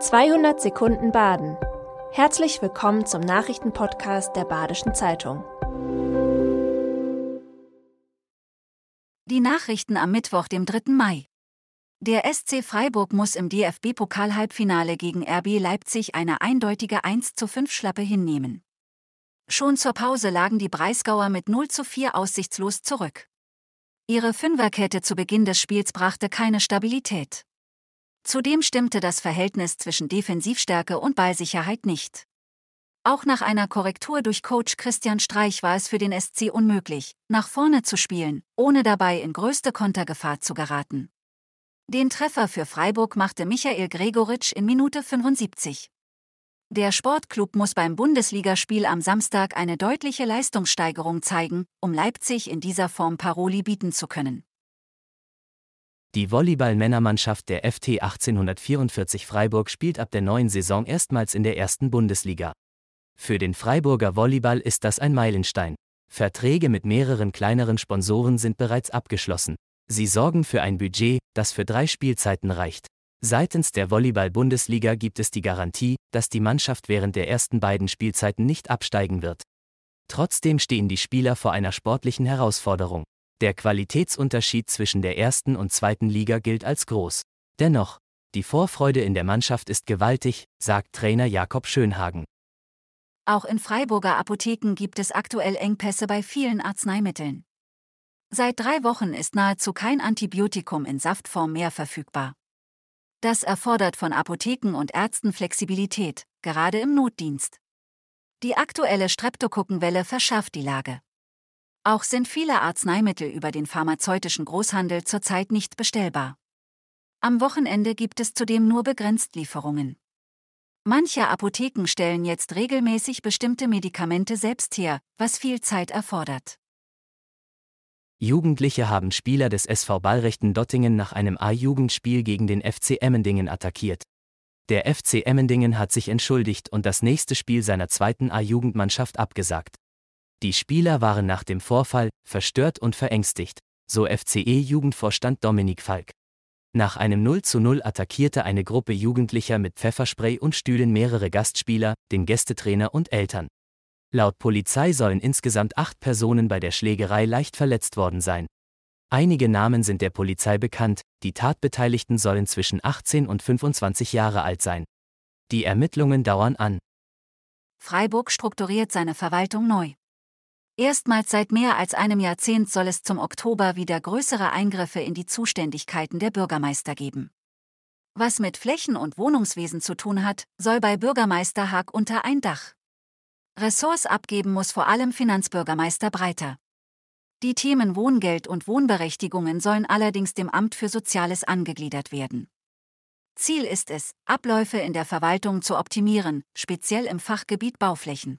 200 Sekunden Baden. Herzlich willkommen zum Nachrichtenpodcast der Badischen Zeitung. Die Nachrichten am Mittwoch, dem 3. Mai. Der SC Freiburg muss im DFB-Pokal-Halbfinale gegen RB Leipzig eine eindeutige 1 zu 5 Schlappe hinnehmen. Schon zur Pause lagen die Breisgauer mit 0 zu 4 aussichtslos zurück. Ihre Fünferkette zu Beginn des Spiels brachte keine Stabilität. Zudem stimmte das Verhältnis zwischen Defensivstärke und Ballsicherheit nicht. Auch nach einer Korrektur durch Coach Christian Streich war es für den SC unmöglich, nach vorne zu spielen, ohne dabei in größte Kontergefahr zu geraten. Den Treffer für Freiburg machte Michael Gregoritsch in Minute 75. Der Sportclub muss beim Bundesligaspiel am Samstag eine deutliche Leistungssteigerung zeigen, um Leipzig in dieser Form Paroli bieten zu können. Die Volleyball-Männermannschaft der FT 1844 Freiburg spielt ab der neuen Saison erstmals in der ersten Bundesliga. Für den Freiburger Volleyball ist das ein Meilenstein. Verträge mit mehreren kleineren Sponsoren sind bereits abgeschlossen. Sie sorgen für ein Budget, das für drei Spielzeiten reicht. Seitens der Volleyball-Bundesliga gibt es die Garantie, dass die Mannschaft während der ersten beiden Spielzeiten nicht absteigen wird. Trotzdem stehen die Spieler vor einer sportlichen Herausforderung. Der Qualitätsunterschied zwischen der ersten und zweiten Liga gilt als groß. Dennoch, die Vorfreude in der Mannschaft ist gewaltig, sagt Trainer Jakob Schönhagen. Auch in Freiburger Apotheken gibt es aktuell Engpässe bei vielen Arzneimitteln. Seit drei Wochen ist nahezu kein Antibiotikum in Saftform mehr verfügbar. Das erfordert von Apotheken und Ärzten Flexibilität, gerade im Notdienst. Die aktuelle Streptokokkenwelle verschärft die Lage. Auch sind viele Arzneimittel über den pharmazeutischen Großhandel zurzeit nicht bestellbar. Am Wochenende gibt es zudem nur begrenzt Lieferungen. Manche Apotheken stellen jetzt regelmäßig bestimmte Medikamente selbst her, was viel Zeit erfordert. Jugendliche haben Spieler des SV Ballrechten Dottingen nach einem A-Jugendspiel gegen den FC Emmendingen attackiert. Der FC Emmendingen hat sich entschuldigt und das nächste Spiel seiner zweiten A-Jugendmannschaft abgesagt. Die Spieler waren nach dem Vorfall verstört und verängstigt, so FCE-Jugendvorstand Dominik Falk. Nach einem 0 zu 0 attackierte eine Gruppe Jugendlicher mit Pfefferspray und Stühlen mehrere Gastspieler, den Gästetrainer und Eltern. Laut Polizei sollen insgesamt acht Personen bei der Schlägerei leicht verletzt worden sein. Einige Namen sind der Polizei bekannt, die Tatbeteiligten sollen zwischen 18 und 25 Jahre alt sein. Die Ermittlungen dauern an. Freiburg strukturiert seine Verwaltung neu. Erstmals seit mehr als einem Jahrzehnt soll es zum Oktober wieder größere Eingriffe in die Zuständigkeiten der Bürgermeister geben. Was mit Flächen- und Wohnungswesen zu tun hat, soll bei Bürgermeister Haag unter ein Dach. Ressorts abgeben muss vor allem Finanzbürgermeister Breiter. Die Themen Wohngeld und Wohnberechtigungen sollen allerdings dem Amt für Soziales angegliedert werden. Ziel ist es, Abläufe in der Verwaltung zu optimieren, speziell im Fachgebiet Bauflächen.